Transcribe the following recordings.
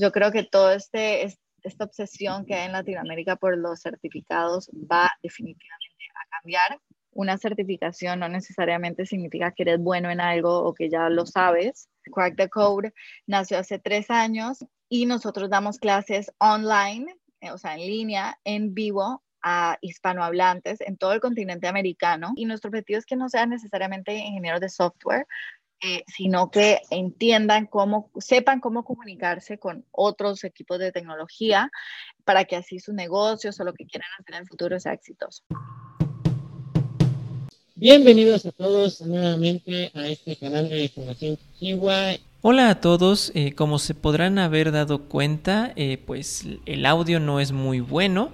Yo creo que todo este, esta obsesión que hay en Latinoamérica por los certificados va definitivamente a cambiar. Una certificación no necesariamente significa que eres bueno en algo o que ya lo sabes. Crack the Code nació hace tres años y nosotros damos clases online, eh, o sea, en línea, en vivo a hispanohablantes en todo el continente americano y nuestro objetivo es que no sean necesariamente ingenieros de software, eh, sino que entiendan cómo, sepan cómo comunicarse con otros equipos de tecnología para que así sus negocios o lo que quieran hacer en el futuro sea exitoso. Bienvenidos a todos nuevamente a este canal de información Chihuahua. Hola a todos, eh, como se podrán haber dado cuenta, eh, pues el audio no es muy bueno.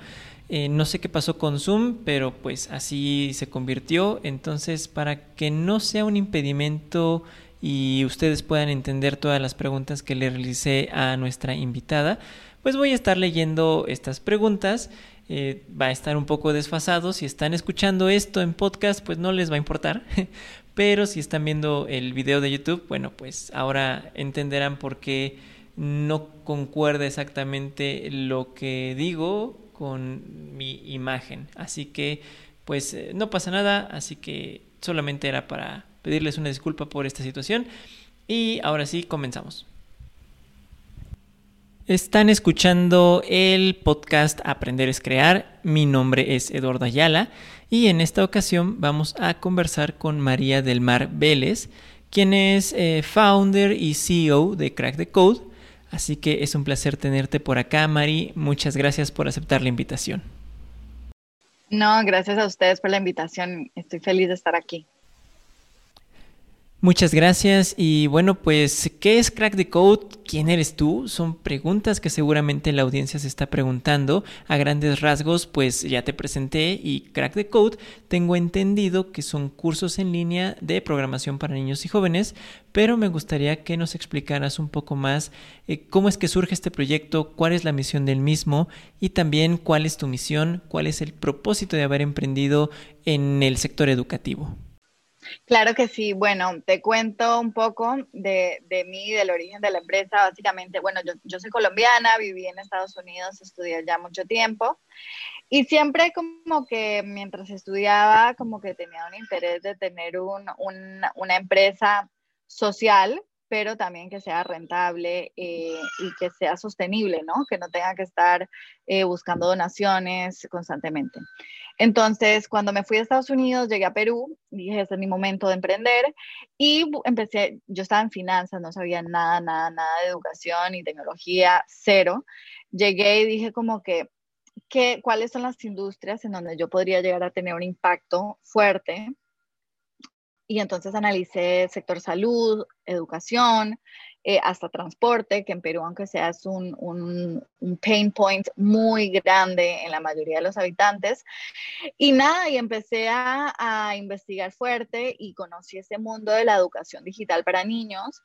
Eh, no sé qué pasó con Zoom, pero pues así se convirtió. Entonces, para que no sea un impedimento y ustedes puedan entender todas las preguntas que le realicé a nuestra invitada, pues voy a estar leyendo estas preguntas. Eh, va a estar un poco desfasado. Si están escuchando esto en podcast, pues no les va a importar. Pero si están viendo el video de YouTube, bueno, pues ahora entenderán por qué no concuerda exactamente lo que digo con mi imagen. Así que, pues eh, no pasa nada, así que solamente era para pedirles una disculpa por esta situación. Y ahora sí, comenzamos. Están escuchando el podcast Aprender es Crear. Mi nombre es Eduardo Ayala y en esta ocasión vamos a conversar con María del Mar Vélez, quien es eh, founder y CEO de Crack the Code Así que es un placer tenerte por acá, Mari. Muchas gracias por aceptar la invitación. No, gracias a ustedes por la invitación. Estoy feliz de estar aquí. Muchas gracias y bueno, pues, ¿qué es Crack the Code? ¿Quién eres tú? Son preguntas que seguramente la audiencia se está preguntando. A grandes rasgos, pues ya te presenté y Crack the Code tengo entendido que son cursos en línea de programación para niños y jóvenes, pero me gustaría que nos explicaras un poco más eh, cómo es que surge este proyecto, cuál es la misión del mismo y también cuál es tu misión, cuál es el propósito de haber emprendido en el sector educativo. Claro que sí. Bueno, te cuento un poco de, de mí, del origen de la empresa. Básicamente, bueno, yo, yo, soy colombiana, viví en Estados Unidos, estudié ya mucho tiempo y siempre como que mientras estudiaba, como que tenía un interés de tener un, un, una empresa social pero también que sea rentable eh, y que sea sostenible, ¿no? Que no tenga que estar eh, buscando donaciones constantemente. Entonces, cuando me fui a Estados Unidos, llegué a Perú, dije, este es mi momento de emprender y empecé, yo estaba en finanzas, no sabía nada, nada, nada de educación y tecnología, cero. Llegué y dije como que, ¿qué, ¿cuáles son las industrias en donde yo podría llegar a tener un impacto fuerte? y entonces analicé sector salud, educación, eh, hasta transporte, que en Perú, aunque sea, es un, un, pain point muy grande en la mayoría de los habitantes. Y nada, y empecé a, a investigar fuerte y conocí este mundo de la educación digital para niños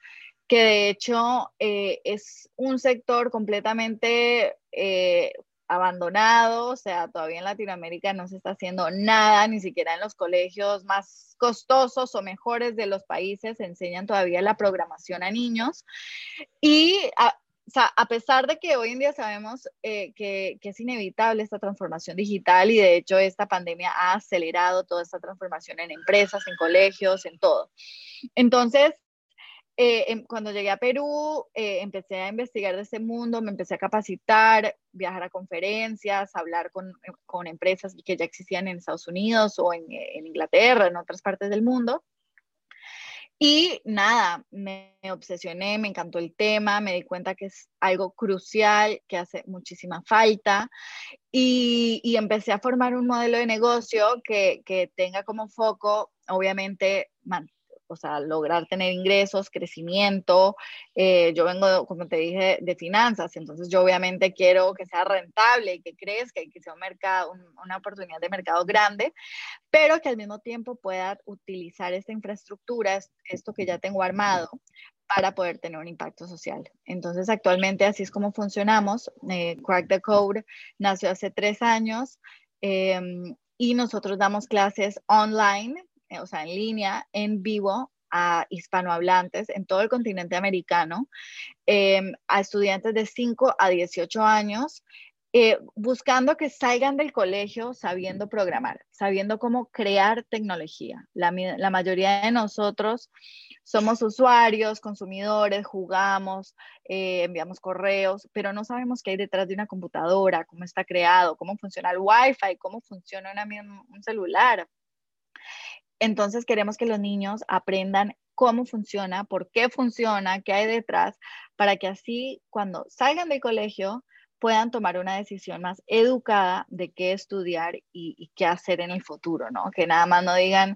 que de hecho eh, es un sector completamente eh, abandonado, o sea, todavía en Latinoamérica no se está haciendo nada, ni siquiera en los colegios más costosos o mejores de los países se enseñan todavía la programación a niños. Y a pesar de que hoy en día sabemos eh, que, que, es inevitable esta transformación digital y de hecho esta pandemia ha acelerado toda esta transformación en empresas, en colegios, en todo. Entonces, eh, em, cuando llegué a Perú, eh, empecé a investigar de ese mundo, me empecé a capacitar, viajar a conferencias, hablar con, eh, con empresas que ya existían en Estados Unidos o en, en, Inglaterra, en otras partes del mundo. Y nada, me obsesioné, me encantó el tema, me di cuenta que es algo crucial, que hace muchísima falta y, y empecé a formar un modelo de negocio que, que tenga como foco, obviamente, man, o sea, lograr tener ingresos, crecimiento. Eh, yo vengo, como te dije, de finanzas, entonces yo obviamente quiero que sea rentable y que crezca y que sea un mercado, una oportunidad de mercado grande, pero que al mismo tiempo pueda utilizar esta infraestructura, esto que ya tengo armado, para poder tener un impacto social. Entonces, actualmente así es como funcionamos. Eh, Crack the Code nació hace tres años em, y nosotros damos clases online eh, o sea, en línea, en vivo, a hispanohablantes en todo el continente americano, em, a estudiantes de 5 a 18 años eh, buscando que salgan del colegio sabiendo programar, sabiendo cómo crear tecnología. La, mayoría de nosotros somos usuarios, consumidores, jugamos, eh, enviamos correos, pero no sabemos qué hay detrás de una computadora, cómo está creado, cómo funciona el Wi-Fi, cómo funciona un celular. Entonces queremos que los niños aprendan cómo funciona, por qué funciona, qué hay detrás, para que así cuando salgan del colegio puedan tomar una decisión más educada de qué estudiar y, qué hacer en el futuro, ¿no? Que nada más no digan,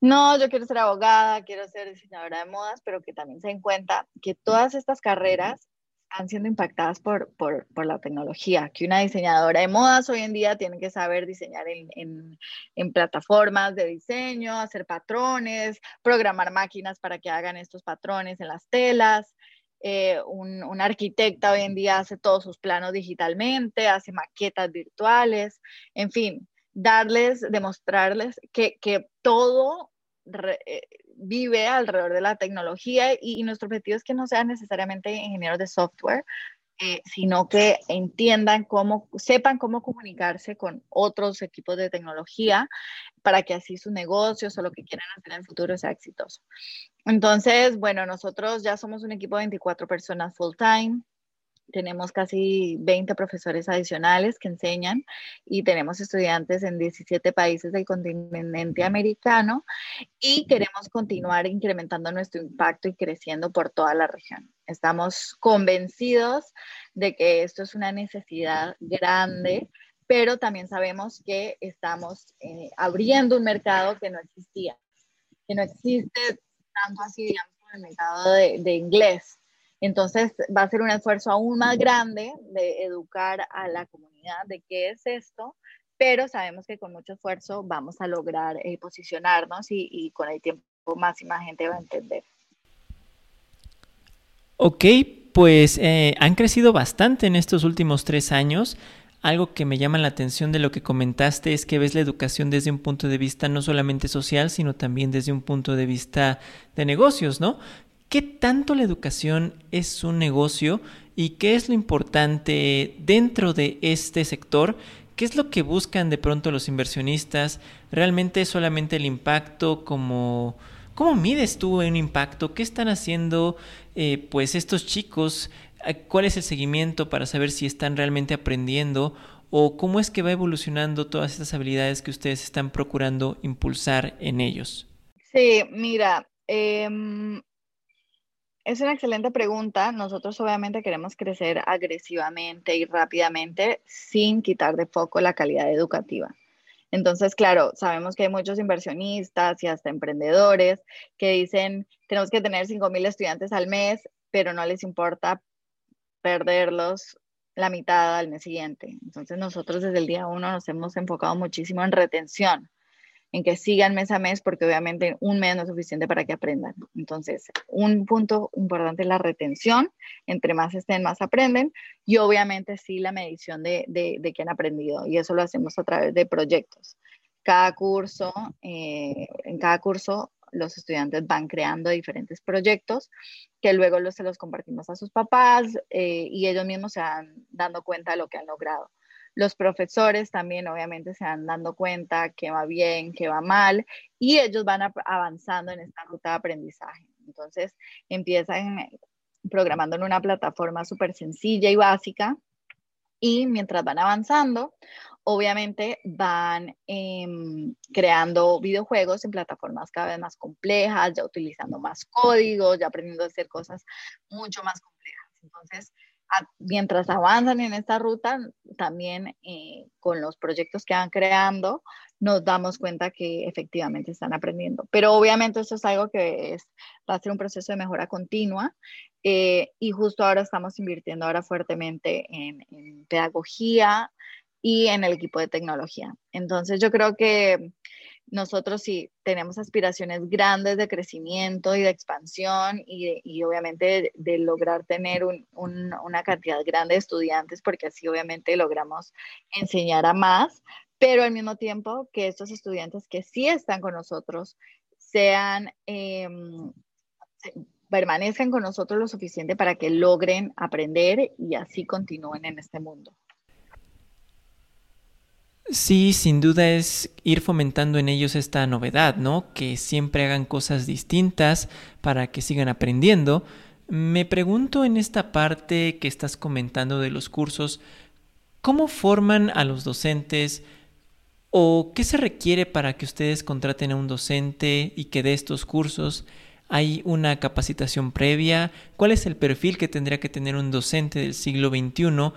no, yo quiero ser abogada, quiero ser diseñadora de modas, pero que también se den cuenta que todas estas carreras han siendo impactadas por, por, por, la tecnología, que una diseñadora de modas hoy en día tiene que saber diseñar en, en, plataformas de diseño, hacer patrones, programar máquinas para que hagan estos patrones en las telas, eh, un, un, arquitecta hoy en día hace todos sus planos digitalmente, hace maquetas virtuales, en fin, darles, demostrarles que, que todo eh, vive alrededor de la tecnología y, nuestro objetivo es que no sean necesariamente ingenieros de software, eh, sino que entiendan cómo, sepan cómo comunicarse con otros equipos de tecnología para que así sus negocios o lo que quieran hacer en el futuro sea exitoso. Entonces, bueno, nosotros ya somos un equipo de 24 personas full time. Tenemos casi 20 profesores adicionales que enseñan y tenemos estudiantes en 17 países del continente americano y queremos continuar incrementando nuestro impacto y creciendo por toda la región. Estamos convencidos de que esto es una necesidad grande, pero también sabemos que estamos eh, abriendo un mercado que no existía, que no existe tanto así, digamos, en el mercado de, de inglés entonces va a ser un esfuerzo aún más grande de educar a la comunidad de qué es esto, pero sabemos que con mucho esfuerzo vamos a lograr eh, posicionarnos y, con el tiempo más y más gente va a entender. Ok, pues eh, han crecido bastante en estos últimos tres años. Algo que me llama la atención de lo que comentaste es que ves la educación desde un punto de vista no solamente social, sino también desde un punto de vista de negocios, ¿no? ¿Qué tanto la educación es un negocio y qué es lo importante dentro de este sector? ¿Qué es lo que buscan de pronto los inversionistas? ¿Realmente es solamente el impacto como... ¿Cómo mides tú un impacto? ¿Qué están haciendo eh, pues estos chicos? ¿Cuál es el seguimiento para saber si están realmente aprendiendo? ¿O cómo es que va evolucionando todas estas habilidades que ustedes están procurando impulsar en ellos? Sí, mira, eh, es una excelente pregunta. Nosotros obviamente queremos crecer agresivamente y rápidamente sin quitar de foco la calidad educativa. Entonces, claro, sabemos que hay muchos inversionistas y hasta emprendedores que dicen, tenemos que tener 5.000 estudiantes al mes, pero no les importa perderlos la mitad al mes siguiente. Entonces, nosotros desde el día uno nos hemos enfocado muchísimo en retención en que sigan mes a mes, porque obviamente un mes no es suficiente para que aprendan. Entonces, un punto importante es la retención, entre más estén, más aprenden, y obviamente sí la medición de, de, que han aprendido, y eso lo hacemos a través de proyectos. Cada curso, eh, en cada curso los estudiantes van creando diferentes proyectos que luego los, se los compartimos a sus papás eh, y ellos mismos se van dando cuenta de lo que han logrado. Los profesores también obviamente se van dando cuenta que va bien, que va mal, y ellos van avanzando en esta ruta de aprendizaje. Entonces empiezan eh, programando en una plataforma súper sencilla y básica, y mientras van avanzando, obviamente van em, creando videojuegos en plataformas cada vez más complejas, ya utilizando más códigos, ya aprendiendo a hacer cosas mucho más complejas. Entonces, mientras avanzan en esta ruta, también eh, con los proyectos que van creando, nos damos cuenta que efectivamente están aprendiendo. Pero obviamente eso es algo que es, va a ser un proceso de mejora continua eh, y justo ahora estamos invirtiendo ahora fuertemente en, en pedagogía y en el equipo de tecnología. Entonces yo creo que nosotros sí tenemos aspiraciones grandes de crecimiento y de expansión y, obviamente de, lograr tener una cantidad grande de estudiantes porque así obviamente logramos enseñar a más, pero al mismo tiempo que estos estudiantes que sí están con nosotros sean, em, permanezcan con nosotros lo suficiente para que logren aprender y así continúen en este mundo. Sí, sin duda es ir fomentando en ellos esta novedad, ¿no? Que siempre hagan cosas distintas para que sigan aprendiendo. Me pregunto en esta parte que estás comentando de los cursos, ¿cómo forman a los docentes o qué se requiere para que ustedes contraten a un docente y que dé estos cursos? ¿Hay una capacitación previa? ¿Cuál es el perfil que tendría que tener un docente del siglo XXI?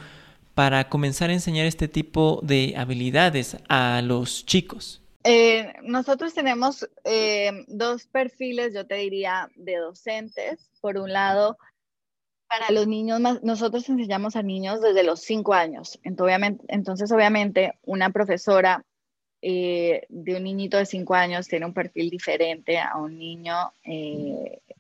Para comenzar a enseñar este tipo de habilidades a los chicos? Eh, nosotros tenemos eh, dos perfiles, yo te diría, de docentes. Por un lado, para los niños, nosotros enseñamos a niños desde los cinco años. Entonces, obviamente, una profesora eh, de un niñito de cinco años tiene un perfil diferente a un niño,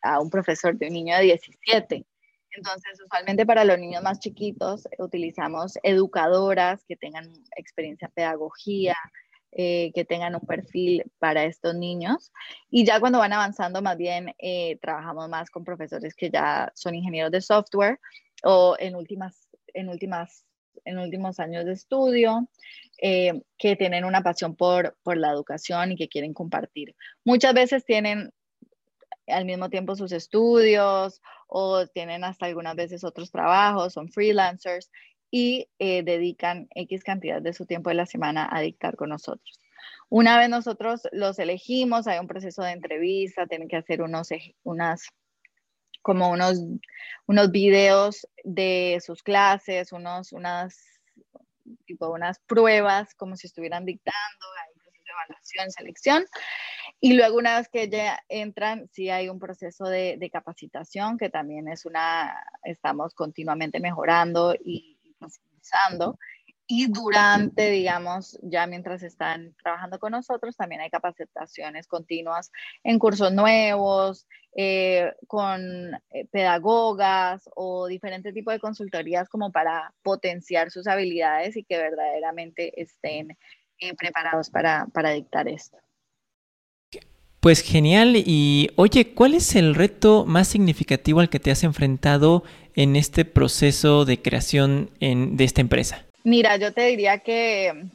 a un profesor de un niño de 17. Entonces, usualmente para los niños más chiquitos utilizamos educadoras que tengan experiencia en pedagogía, eh, que tengan un perfil para estos niños. Y ya cuando van avanzando, más bien eh, trabajamos más con profesores que ya son ingenieros de software o en últimas, en últimas en últimos años de estudio, eh, que tienen una pasión por, por la educación y que quieren compartir. Muchas veces tienen al mismo tiempo sus estudios o tienen hasta algunas veces otros trabajos, son freelancers y eh, dedican X cantidad de su tiempo de la semana a dictar con nosotros. Una vez nosotros los elegimos, hay un proceso de entrevista, tienen que hacer unos, unas, como unos, unos videos de sus clases, unos, unas, tipo unas pruebas, como si estuvieran dictando, hay proceso de evaluación, selección. Y luego una vez que ya entran, sí hay un proceso de, capacitación que también es una, estamos continuamente mejorando y, profundizando. Y durante, digamos, ya mientras están trabajando con nosotros, también hay capacitaciones continuas en cursos nuevos, eh, con eh, pedagogas o diferentes tipos de consultorías como para potenciar sus habilidades y que verdaderamente estén eh, preparados para, para dictar esto. Pues genial. Y oye, ¿cuál es el reto más significativo al que te has enfrentado en este proceso de creación de esta empresa? Mira, yo te diría que,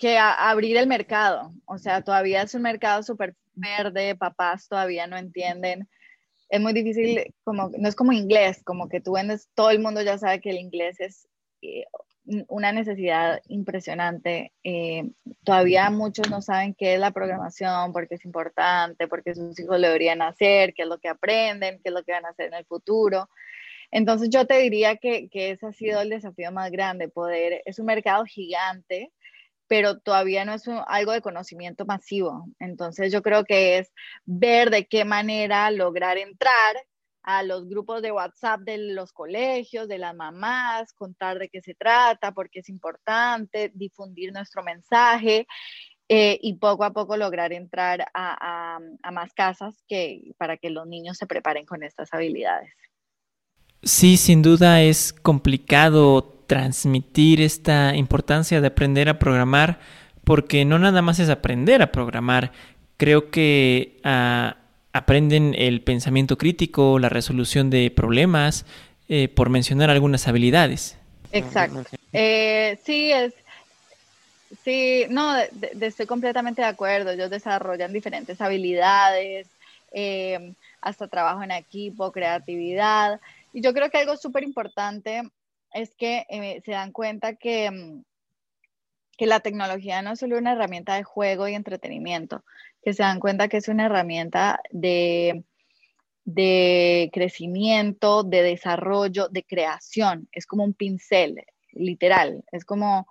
que abrir el mercado. O sea, todavía es un mercado súper verde, papás todavía no entienden. Es muy difícil, como, no es como inglés, como que tú vendes, todo el mundo ya sabe que el inglés es eh, una necesidad impresionante. Eh, todavía muchos no saben qué es la programación, por qué es importante, por qué sus hijos lo deberían hacer, qué es lo que aprenden, qué es lo que van a hacer en el futuro. Entonces yo te diría que, que ese ha sido el desafío más grande, poder, es un mercado gigante, pero todavía no es algo de conocimiento masivo. Entonces yo creo que es ver de qué manera lograr entrar a los grupos de WhatsApp de los colegios, de las mamás, contar de qué se trata, por qué es importante, difundir nuestro mensaje eh, y poco a poco lograr entrar a, más casas que, para que los niños se preparen con estas habilidades. Sí, sin duda es complicado transmitir esta importancia de aprender a programar porque no nada más es aprender a programar. Creo que a aprenden el pensamiento crítico, la resolución de problemas, eh, por mencionar algunas habilidades. Exacto. Eh, sí, es, sí, no, estoy completamente de acuerdo. Ellos desarrollan diferentes habilidades, eh, hasta trabajo en equipo, creatividad. Y yo creo que algo súper importante es que se dan cuenta que, mm, que la tecnología no es solo una herramienta de juego y entretenimiento, que se dan cuenta que es una herramienta de, de crecimiento, de desarrollo, de creación. Es como un pincel, literal. Es como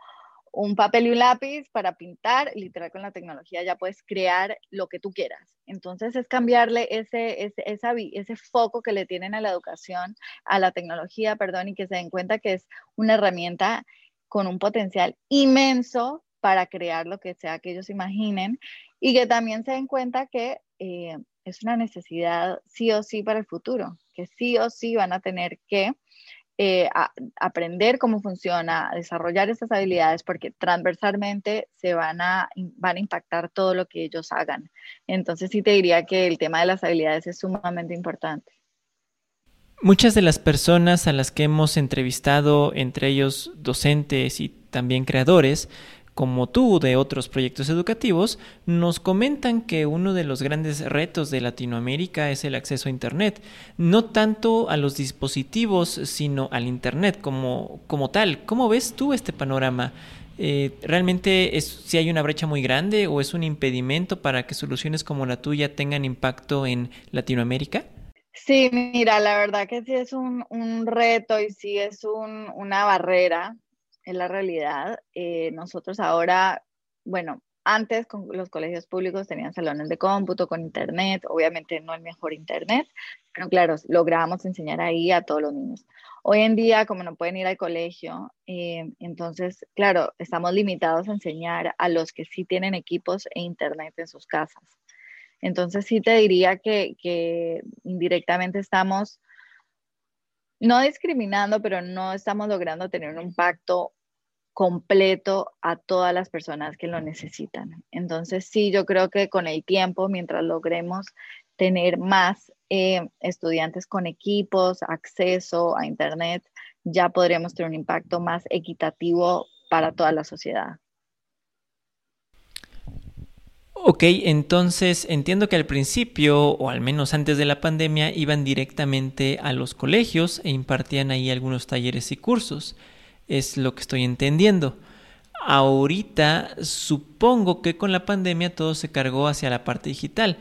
un papel y un lápiz para pintar, literal con la tecnología ya puedes crear lo que tú quieras. Entonces es cambiarle ese, ese, ese foco que le tienen a la educación, a la tecnología, perdón, y que se den cuenta que es una herramienta con un potencial inmenso para crear lo que sea que ellos imaginen y que también se den cuenta que eh, es una necesidad sí o sí para el futuro, que sí o sí van a tener que eh, aprender cómo funciona, desarrollar estas habilidades, porque transversalmente se van a, van a impactar todo lo que ellos hagan. Entonces sí te diría que el tema de las habilidades es sumamente importante. Muchas de las personas a las que hemos entrevistado, entre ellos docentes y también creadores, como tú de otros proyectos educativos, nos comentan que uno de los grandes retos de Latinoamérica es el acceso a Internet, no tanto a los dispositivos, sino al Internet como, como tal. ¿Cómo ves tú este panorama? Eh, ¿Realmente es, si hay una brecha muy grande o es un impedimento para que soluciones como la tuya tengan impacto en Latinoamérica? Sí, mira, la verdad que sí es un, un reto y sí es un, una barrera es la realidad. Eh, nosotros ahora, bueno, antes con los colegios públicos tenían salones de cómputo con internet, obviamente no el mejor internet, pero claro, lográbamos enseñar ahí a todos los niños. Hoy en día, como no pueden ir al colegio, eh, entonces, claro, estamos limitados a enseñar a los que sí tienen equipos e internet en sus casas. Entonces, sí te diría que, que indirectamente estamos no discriminando, pero no estamos logrando tener un impacto completo a todas las personas que lo necesitan. Entonces, sí, yo creo que con el tiempo, mientras logremos tener más eh, estudiantes con equipos, acceso a Internet, ya podremos tener un impacto más equitativo para toda la sociedad. Ok, entonces entiendo que al principio, o al menos antes de la pandemia, iban directamente a los colegios e impartían ahí algunos talleres y cursos. Es lo que estoy entendiendo. Ahorita supongo que con la pandemia todo se cargó hacia la parte digital.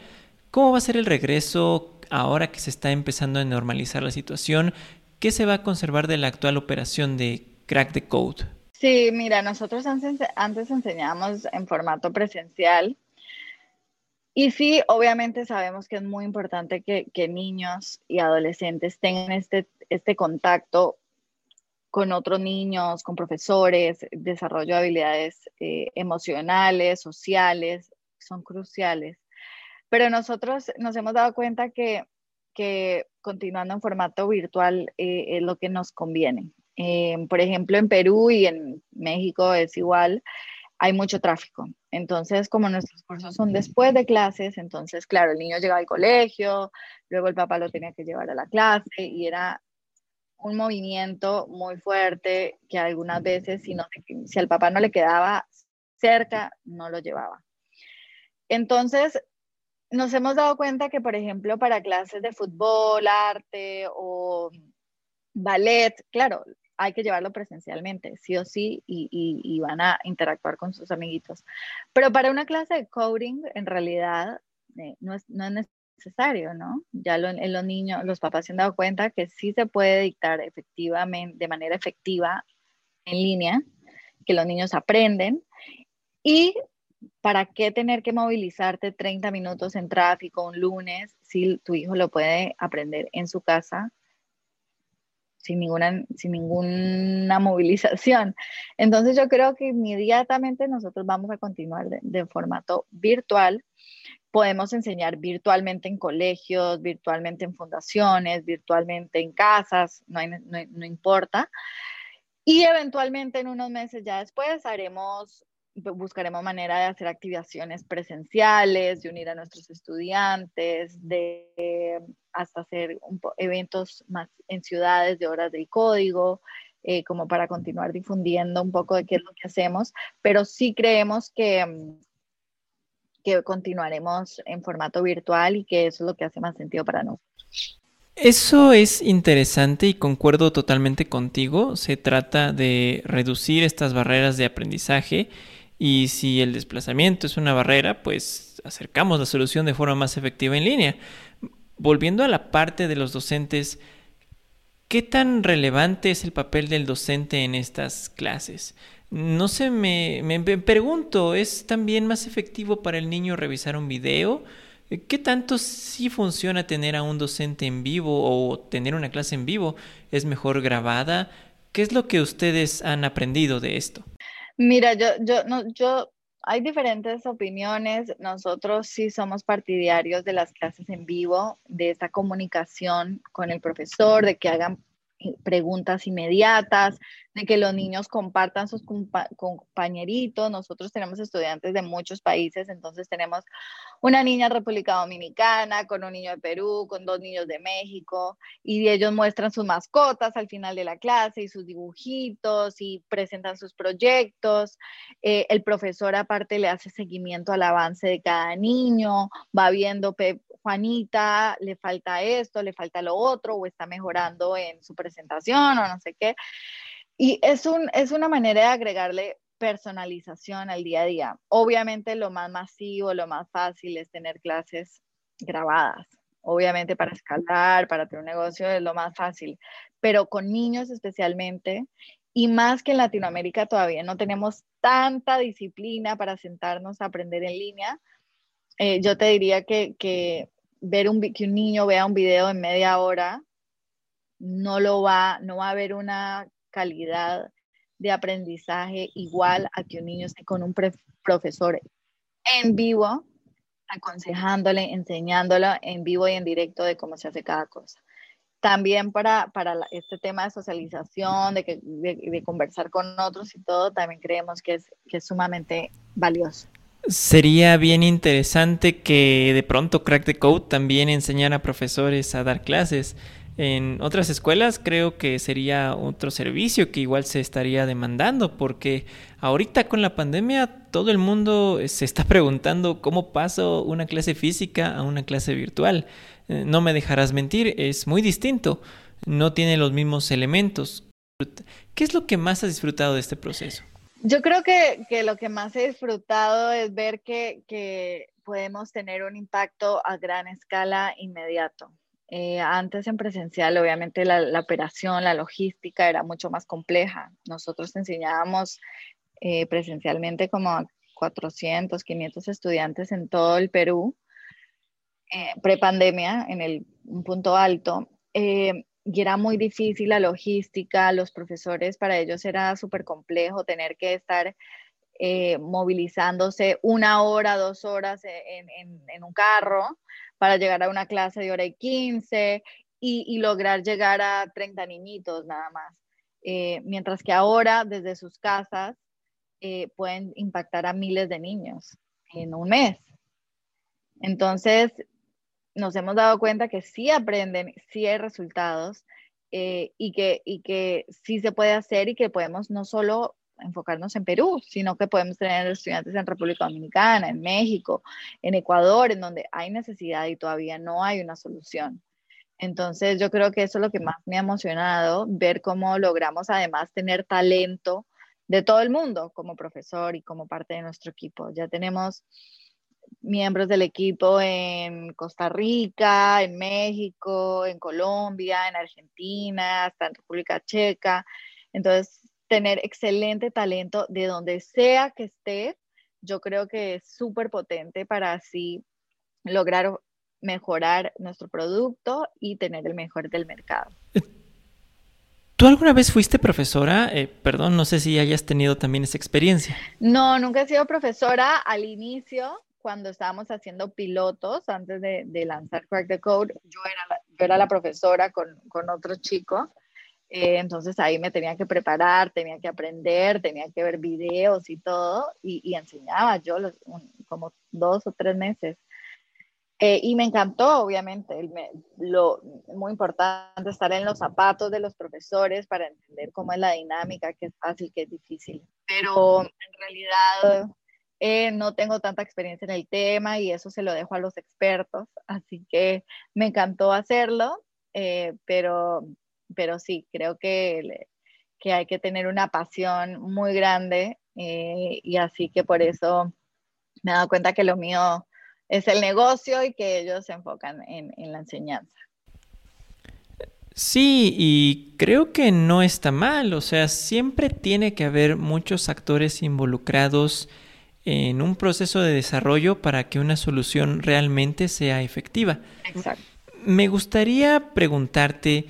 ¿Cómo va a ser el regreso ahora que se está empezando a normalizar la situación? ¿Qué se va a conservar de la actual operación de Crack the Code? Sí, mira, nosotros antes, antes enseñábamos en formato presencial y sí, obviamente sabemos que es muy importante que, niños y adolescentes tengan este, este contacto con otros niños, con profesores, desarrollo de habilidades eh, emocionales, sociales, son cruciales. Pero nosotros nos hemos dado cuenta que, que continuando en formato virtual eh, es lo que nos conviene. Eh, por ejemplo, en Perú y en México es igual hay mucho tráfico. Entonces, como nuestros cursos son después de clases, entonces, claro, el niño llegaba al colegio, luego el papá lo tenía que llevar a la clase y era un movimiento muy fuerte que algunas veces, si, no, si al papá no le quedaba cerca, no lo llevaba. Entonces, nos hemos dado cuenta que, por ejemplo, para clases de fútbol, arte o ballet, claro, hay que llevarlo presencialmente, sí o sí, y, van a interactuar con sus amiguitos. Pero para una clase de coding, en realidad, eh, no, es, necesario, ¿no? Ya en los niños, los papás se han dado cuenta que sí se puede dictar efectivamente, de manera efectiva, en línea, que los niños aprenden. Y ¿para qué tener que movilizarte 30 minutos en tráfico un lunes si tu hijo lo puede aprender en su casa sin ninguna, sin ninguna movilización. Entonces yo creo que inmediatamente nosotros vamos a continuar de, formato virtual. Podemos enseñar virtualmente en colegios, virtualmente en fundaciones, virtualmente en casas, no, no importa. Y eventualmente en unos meses ya después haremos buscaremos manera de hacer activaciones presenciales, de unir a nuestros estudiantes, de hasta hacer eventos más en ciudades de horas del código, eh, como para continuar difundiendo un poco de qué es lo que hacemos, pero sí creemos que, mm, que continuaremos en formato virtual y que eso es lo que hace más sentido para nosotros. Eso es interesante y concuerdo totalmente contigo. Se trata de reducir estas barreras de aprendizaje y si el desplazamiento es una barrera, pues acercamos la solución de forma más efectiva en línea. Volviendo a la parte de los docentes, ¿qué tan relevante es el papel del docente en estas clases? No sé, me, me, pregunto, ¿es también más efectivo para el niño revisar un video? ¿Qué tanto sí funciona tener a un docente en vivo o tener una clase en vivo? ¿Es mejor grabada? ¿Qué es lo que ustedes han aprendido de esto? Mira, yo, yo, no, yo, hay diferentes opiniones. Nosotros sí somos partidarios de las clases en vivo, de esta comunicación con el profesor, de que hagan preguntas inmediatas, de que los niños compartan sus compañeritos. Nosotros tenemos estudiantes de muchos países, entonces tenemos una niña de República Dominicana, con un niño de Perú, con dos niños de México, y ellos muestran sus mascotas al final de la clase y sus dibujitos y presentan sus proyectos. Eh, el profesor aparte le hace seguimiento al avance de cada niño, va viendo, Juanita, le falta esto, le falta lo otro, o está mejorando en su presentación o no sé qué. Y es, un, es una manera de agregarle personalización al día a día. Obviamente lo más masivo, lo más fácil es tener clases grabadas. Obviamente para escalar, para tener un negocio es lo más fácil, pero con niños especialmente, y más que en Latinoamérica todavía no tenemos tanta disciplina para sentarnos a aprender en línea, eh, yo te diría que, que ver un, que un niño vea un video en media hora no lo va, no va a haber una calidad de aprendizaje igual a que un niño esté con un profesor en vivo, aconsejándole, enseñándolo en vivo y en directo de cómo se hace cada cosa. También para, para este tema de socialización, de, que, de, conversar con otros y todo, también creemos que es, que es sumamente valioso. Sería bien interesante que de pronto Crack the Code también enseñara a profesores a dar clases. En otras escuelas creo que sería otro servicio que igual se estaría demandando porque ahorita con la pandemia todo el mundo se está preguntando cómo paso una clase física a una clase virtual. Eh, no me dejarás mentir, es muy distinto, no tiene los mismos elementos. ¿Qué es lo que más has disfrutado de este proceso? Yo creo que, lo que más he disfrutado es ver que, que podemos tener un impacto a gran escala inmediato. Eh, antes en presencial, obviamente la, operación, la logística era mucho más compleja. Nosotros enseñábamos eh, presencialmente como a 400, 500 estudiantes en todo el Perú, eh, prepandemia, en el, un punto alto. Y era muy difícil la logística, los profesores, para ellos era súper complejo tener que estar movilizándose una hora, dos horas en, en un carro para llegar a una clase de hora y 15 y, lograr llegar a 30 niñitos nada más. Eh, mientras que ahora desde sus casas eh, pueden impactar a miles de niños en un mes. Entonces, nos hemos dado cuenta que sí aprenden, sí hay resultados eh, y, que, y que sí se puede hacer y que podemos no solo enfocarnos en Perú, sino que podemos tener estudiantes en República Dominicana, en México, en Ecuador, en donde hay necesidad y todavía no hay una solución. Entonces yo creo que eso es lo que más me ha emocionado, ver cómo logramos además tener talento de todo el mundo como profesor y como parte de nuestro equipo. Ya tenemos miembros del equipo en Costa Rica, en México, en Colombia, en Argentina, hasta en República Checa. Entonces, tener excelente talento de donde sea que esté, yo creo que es súper potente para así lograr mejorar nuestro producto y tener el mejor del mercado. ¿Tú alguna vez fuiste profesora? Eh, perdón, no sé si hayas tenido también esa experiencia. No, nunca he sido profesora. Al inicio, cuando estábamos haciendo pilotos, antes de, lanzar Crack the Code, yo era la, yo era la profesora con, con otro chico eh, entonces ahí me tenía que preparar, tenía que aprender, tenía que ver videos y todo, y, enseñaba yo los, como dos o tres meses. Eh, y me encantó, obviamente, lo muy importante estar en los zapatos de los profesores para entender cómo es la dinámica, qué es fácil, qué es difícil. Pero en realidad eh, no tengo tanta experiencia en el tema y eso se lo dejo a los expertos, así que me encantó hacerlo, pero pero sí, creo que, que hay que tener una pasión muy grande eh, y así que por eso me he dado cuenta que lo mío es el negocio y que ellos se enfocan en, en la enseñanza. Sí, y creo que no está mal, o sea, siempre tiene que haber muchos actores involucrados en un proceso de desarrollo para que una solución realmente sea efectiva. Exacto. Me gustaría preguntarte,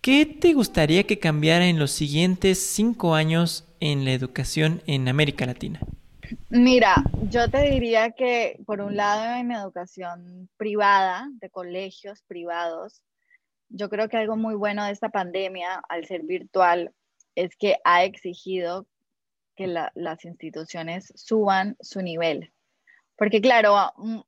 ¿Qué te gustaría que cambiara en los siguientes cinco años en la educación en América Latina? Mira, yo te diría que por un lado en educación privada, de colegios privados, yo creo que algo muy bueno de esta pandemia, al ser virtual, es que ha exigido que las instituciones suban su nivel. Porque claro, mm,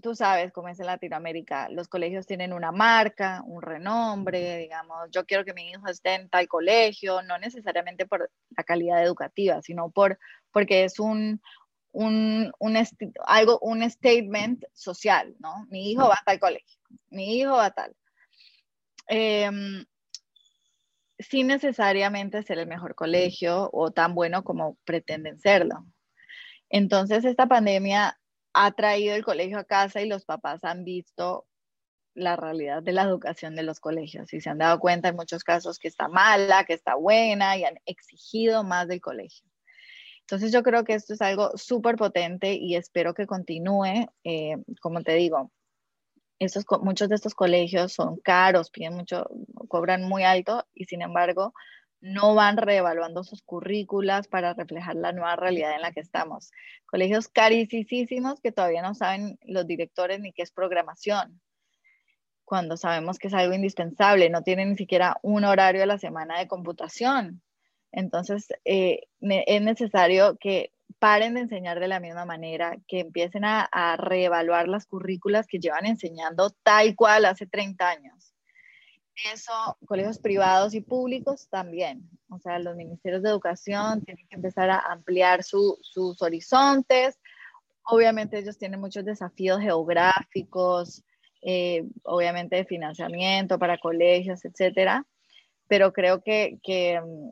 tú sabes cómo es en Latinoamérica, los colegios tienen una marca, un renombre, digamos, yo quiero que mi hijo esté en tal colegio, no necesariamente por la calidad educativa, sino por, porque es un, un, algo, un statement social, ¿no? Mi hijo va a tal colegio, mi hijo va a tal. Em, sin necesariamente ser el mejor colegio o tan bueno como pretenden serlo. Entonces, esta pandemia ha traído el colegio a casa y los papás han visto la realidad de la educación de los colegios y se han dado cuenta en muchos casos que está mala, que está buena y han exigido más del colegio. Entonces yo creo que esto es algo súper potente y espero que continúe. Eh, como te digo, estos, muchos de estos colegios son caros, piden mucho, cobran muy alto y sin embargo no van reevaluando sus currículas para reflejar la nueva realidad en la que estamos. Colegios carísimos que todavía no saben los directores ni qué es programación, cuando sabemos que es algo indispensable, no tienen ni siquiera un horario a la semana de computación. Entonces, eh, es necesario que paren de enseñar de la misma manera, que empiecen a, a reevaluar las currículas que llevan enseñando tal cual hace 30 años eso, colegios privados y públicos también. O sea, los ministerios de educación tienen que empezar a ampliar sus horizontes. Obviamente ellos tienen muchos desafíos geográficos, eh, obviamente de financiamiento para colegios, etcétera. Pero creo que, mm,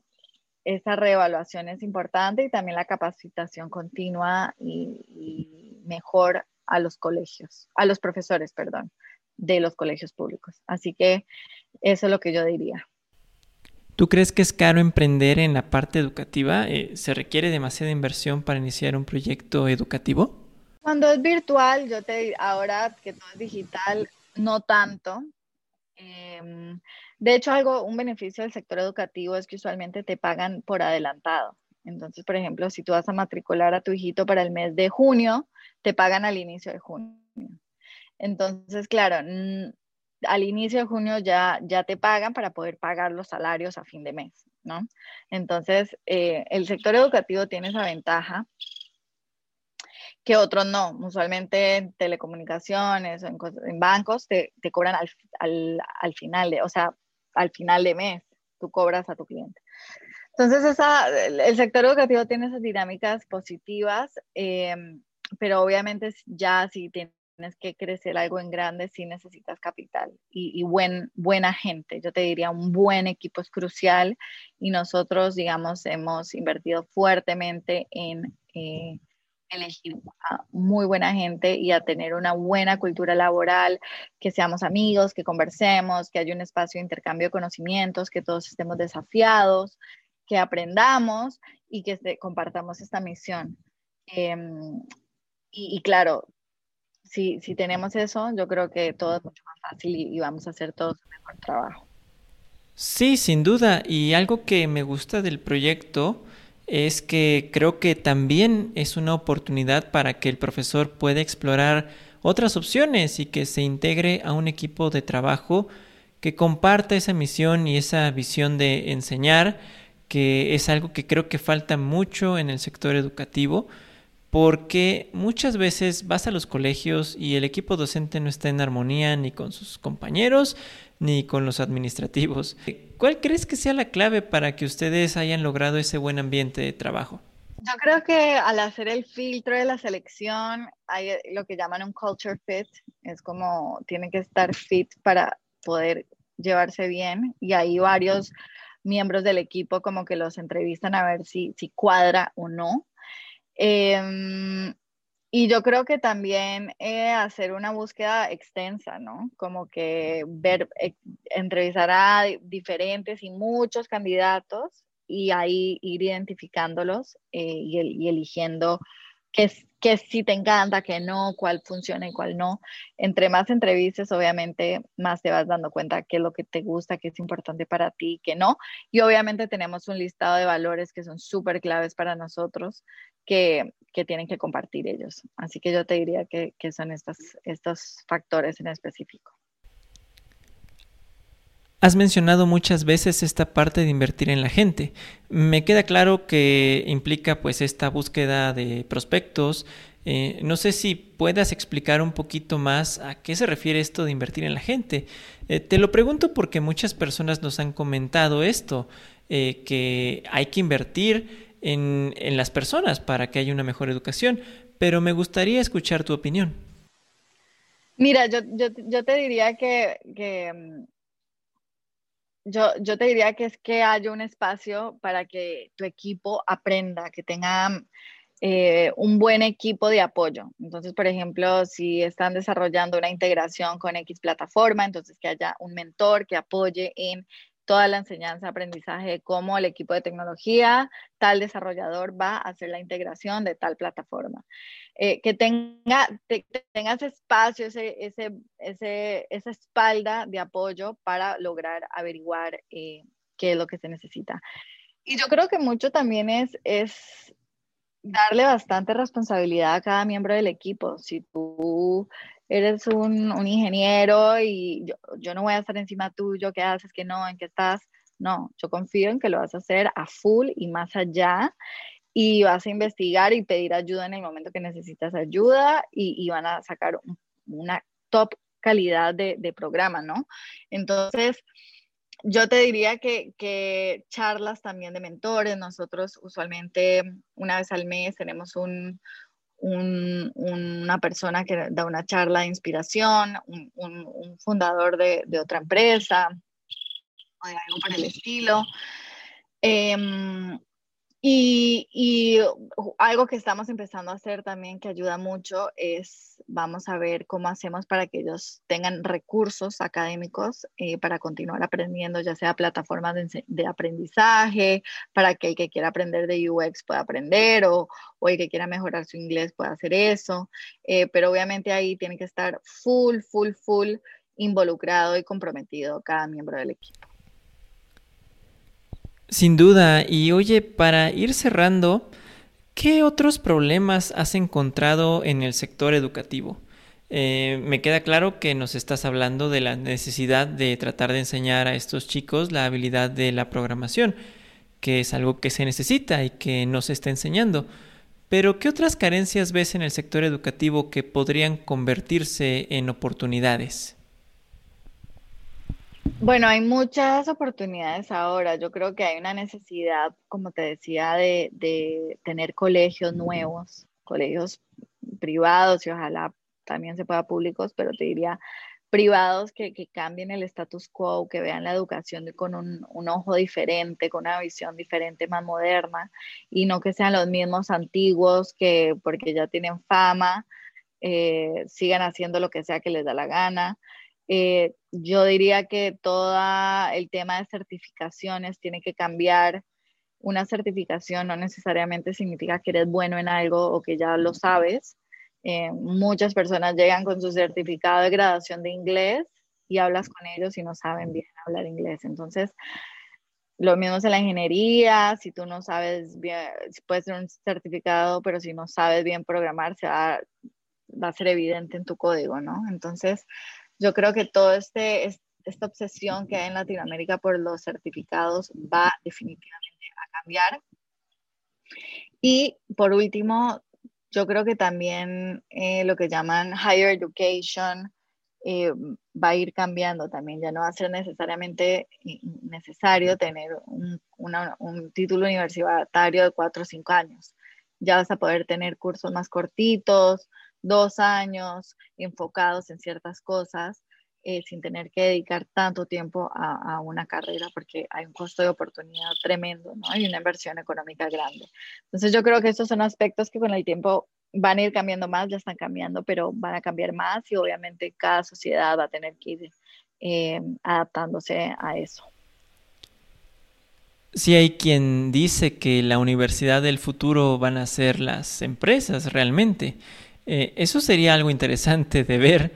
esa reevaluación es importante y también la capacitación continua y, y mejor a los colegios, a los profesores, perdón de los colegios públicos. Así que eso es lo que yo diría. ¿Tú crees que es caro emprender en la parte educativa? Eh, ¿Se requiere demasiada inversión para iniciar un proyecto educativo? Cuando es virtual, yo te ahora que todo es digital, no tanto. Em, de hecho, algo, un beneficio del sector educativo es que usualmente te pagan por adelantado. Entonces, por ejemplo, si tú vas a matricular a tu hijito para el mes de junio, te pagan al inicio de junio. Entonces, claro, al inicio de junio ya, ya te pagan para poder pagar los salarios a fin de mes, ¿no? Entonces, eh, el sector educativo tiene esa ventaja que otros no. Usualmente en telecomunicaciones o en, bancos te, cobran al, final, de, o sea, al final de mes, tú cobras a tu cliente. Entonces, esa, el, sector educativo tiene esas dinámicas positivas, eh, pero obviamente ya si tienes que crecer algo en grande, si necesitas capital y, buen, buena gente. Yo te diría, un buen equipo es crucial y nosotros, digamos, hemos invertido fuertemente en eh, elegir a muy buena gente y a tener una buena cultura laboral, que seamos amigos, que conversemos, que haya un espacio de intercambio de conocimientos, que todos estemos desafiados, que aprendamos y que compartamos esta misión. Em, y, claro, si, si tenemos eso, yo creo que todo es mucho más fácil y, vamos a hacer todo un mejor trabajo. Sí, sin duda. Y algo que me gusta del proyecto es que creo que también es una oportunidad para que el profesor pueda explorar otras opciones y que se integre a un equipo de trabajo que comparta esa misión y esa visión de enseñar, que es algo que creo que falta mucho en el sector educativo porque muchas veces vas a los colegios y el equipo docente no está en armonía ni con sus compañeros ni con los administrativos. ¿Cuál crees que sea la clave para que ustedes hayan logrado ese buen ambiente de trabajo? Yo creo que al hacer el filtro de la selección hay lo que llaman un culture fit, es como tienen que estar fit para poder llevarse bien y hay varios miembros del equipo como que los entrevistan a ver si, si cuadra o no Em, y yo creo que también eh, hacer una búsqueda extensa, ¿no? Como que ver, eh, entrevistar a diferentes y muchos candidatos y ahí ir identificándolos eh, y, eligiendo qué, qué sí te encanta, qué no, cuál funciona y cuál no. Entre más entrevistas, obviamente, más te vas dando cuenta qué es lo que te gusta, qué es importante para ti, qué no. Y obviamente tenemos un listado de valores que son súper claves para nosotros, que, que, tienen que compartir ellos. Así que yo te diría que, que son estos, estos factores en específico. Has mencionado muchas veces esta parte de invertir en la gente. Me queda claro que implica pues esta búsqueda de prospectos. Eh, no sé si puedas explicar un poquito más a qué se refiere esto de invertir en la gente. Eh, te lo pregunto porque muchas personas nos han comentado esto, eh, que hay que invertir en, en las personas para que haya una mejor educación, pero me gustaría escuchar tu opinión. Mira, yo, yo, yo te diría que, que mm, yo, yo, te diría que es que haya un espacio para que tu equipo aprenda, que tenga eh, un buen equipo de apoyo. Entonces, por ejemplo, si están desarrollando una integración con X plataforma, entonces que haya un mentor que apoye en toda la enseñanza, aprendizaje, cómo el equipo de tecnología, tal desarrollador va a hacer la integración de tal plataforma. Eh, que tenga, tengas espacio, ese, ese, ese, esa espalda de apoyo para lograr averiguar eh, qué es lo que se necesita. Y yo creo que mucho también es, es darle bastante responsabilidad a cada miembro del equipo. Si tú eres un, un ingeniero y yo, yo, no voy a estar encima tuyo, ¿qué haces? ¿Qué no? ¿En qué estás? No, yo confío en que lo vas a hacer a full y más allá y vas a investigar y pedir ayuda en el momento que necesitas ayuda y, y van a sacar una top calidad de, de, programa, ¿no? Entonces, yo te diría que, que charlas también de mentores, nosotros usualmente una vez al mes tenemos un, un, una persona que da una charla de inspiración, un, un fundador de, otra empresa o de algo por el estilo. Y, y, algo que estamos empezando a hacer también que ayuda mucho es, vamos a ver cómo hacemos para que ellos tengan recursos académicos eh, para continuar aprendiendo, ya sea plataformas de, aprendizaje, para que el que quiera aprender de UX pueda aprender o, o el que quiera mejorar su inglés pueda hacer eso. Eh, pero obviamente ahí tiene que estar full, full, full involucrado y comprometido cada miembro del equipo. Sin duda. Y oye, para ir cerrando, ¿qué otros problemas has encontrado en el sector educativo? Eh, me queda claro que nos estás hablando de la necesidad de tratar de enseñar a estos chicos la habilidad de la programación, que es algo que se necesita y que no se está enseñando. Pero ¿qué otras carencias ves en el sector educativo que podrían convertirse en oportunidades? Bueno, hay muchas oportunidades ahora. Yo creo que hay una necesidad, como te decía, de, de, tener colegios nuevos, colegios privados y ojalá también se pueda públicos, pero te diría privados que, que cambien el status quo, que vean la educación con un, un, ojo diferente, con una visión diferente, más moderna, y no que sean los mismos antiguos que porque ya tienen fama, eh, sigan haciendo lo que sea que les da la gana. Eh, yo diría que todo el tema de certificaciones tiene que cambiar. Una certificación no necesariamente significa que eres bueno en algo o que ya lo sabes. Eh, muchas personas llegan con su certificado de graduación de inglés y hablas con ellos y no saben bien hablar inglés. Entonces, lo mismo es en la ingeniería, si tú no sabes bien, puedes ser un certificado, pero si no sabes bien programar, se va, va a ser evidente en tu código, ¿no? Entonces, yo creo que toda este, esta obsesión que hay en Latinoamérica por los certificados va definitivamente a cambiar. Y por último, yo creo que también eh, lo que llaman higher education eh, va a ir cambiando también. Ya no va a ser necesariamente necesario tener un, una, un título universitario de cuatro o cinco años. Ya vas a poder tener cursos más cortitos, dos años enfocados en ciertas cosas eh, sin tener que dedicar tanto tiempo a, a, una carrera porque hay un costo de oportunidad tremendo, ¿no? Hay una inversión económica grande. Entonces yo creo que estos son aspectos que con el tiempo van a ir cambiando más, ya están cambiando, pero van a cambiar más y obviamente cada sociedad va a tener que ir eh, adaptándose a eso. Sí hay quien dice que la universidad del futuro van a ser las empresas realmente. Eh, eso sería algo interesante de ver.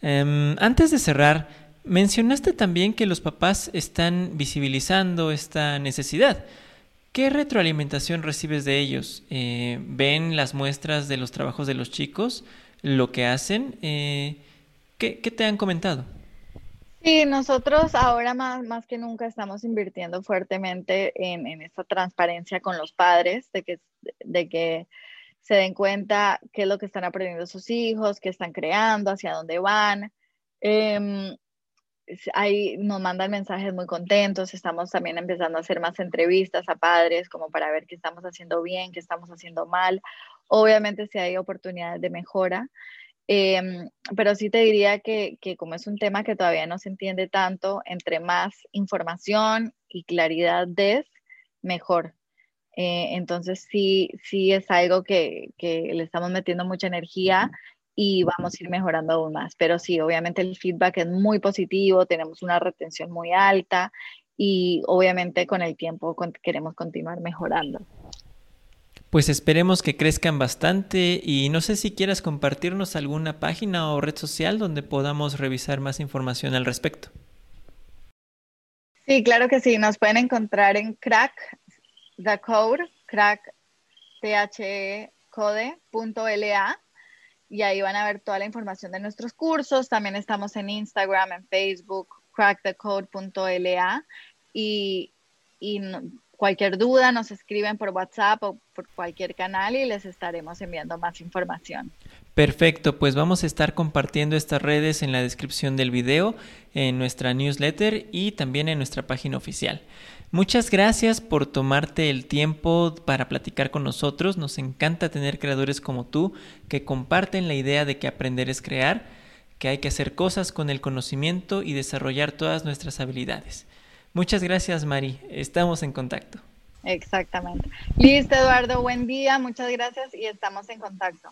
Um, antes de cerrar, mencionaste también que los papás están visibilizando esta necesidad. ¿Qué retroalimentación recibes de ellos? Eh, ¿Ven las muestras de los trabajos de los chicos? ¿Lo que hacen? Eh, ¿qué, ¿Qué te han comentado? Sí, nosotros ahora más, más que nunca estamos invirtiendo fuertemente en, en esta transparencia con los padres, de que, de que se den cuenta qué es lo que están aprendiendo sus hijos, qué están creando, hacia dónde van. Eh, ahí nos mandan mensajes muy contentos, estamos también empezando a hacer más entrevistas a padres como para ver qué estamos haciendo bien, qué estamos haciendo mal. Obviamente si hay oportunidades de mejora, Em, pero sí te diría que, que, como es un tema que todavía no se entiende tanto, entre más información y claridad des, mejor. Eh, entonces sí, sí es algo que, que, le estamos metiendo mucha energía y vamos a ir mejorando aún más. Pero sí, obviamente el feedback es muy positivo, tenemos una retención muy alta y obviamente con el tiempo queremos continuar mejorando. Pues esperemos que crezcan bastante y no sé si quieras compartirnos alguna página o red social donde podamos revisar más información al respecto. Sí, claro que sí. Nos pueden encontrar en crack the code, crack e y ahí van a ver toda la información de nuestros cursos. También estamos en Instagram, en Facebook, crackthecode.la y, y Cualquier duda nos escriben por WhatsApp o por cualquier canal y les estaremos enviando más información. Perfecto, pues vamos a estar compartiendo estas redes en la descripción del video, en nuestra newsletter y también en nuestra página oficial. Muchas gracias por tomarte el tiempo para platicar con nosotros. Nos encanta tener creadores como tú que comparten la idea de que aprender es crear, que hay que hacer cosas con el conocimiento y desarrollar todas nuestras habilidades. Muchas gracias, Mari. Estamos en contacto. Exactamente. Listo, Eduardo. Buen día. Muchas gracias y estamos en contacto.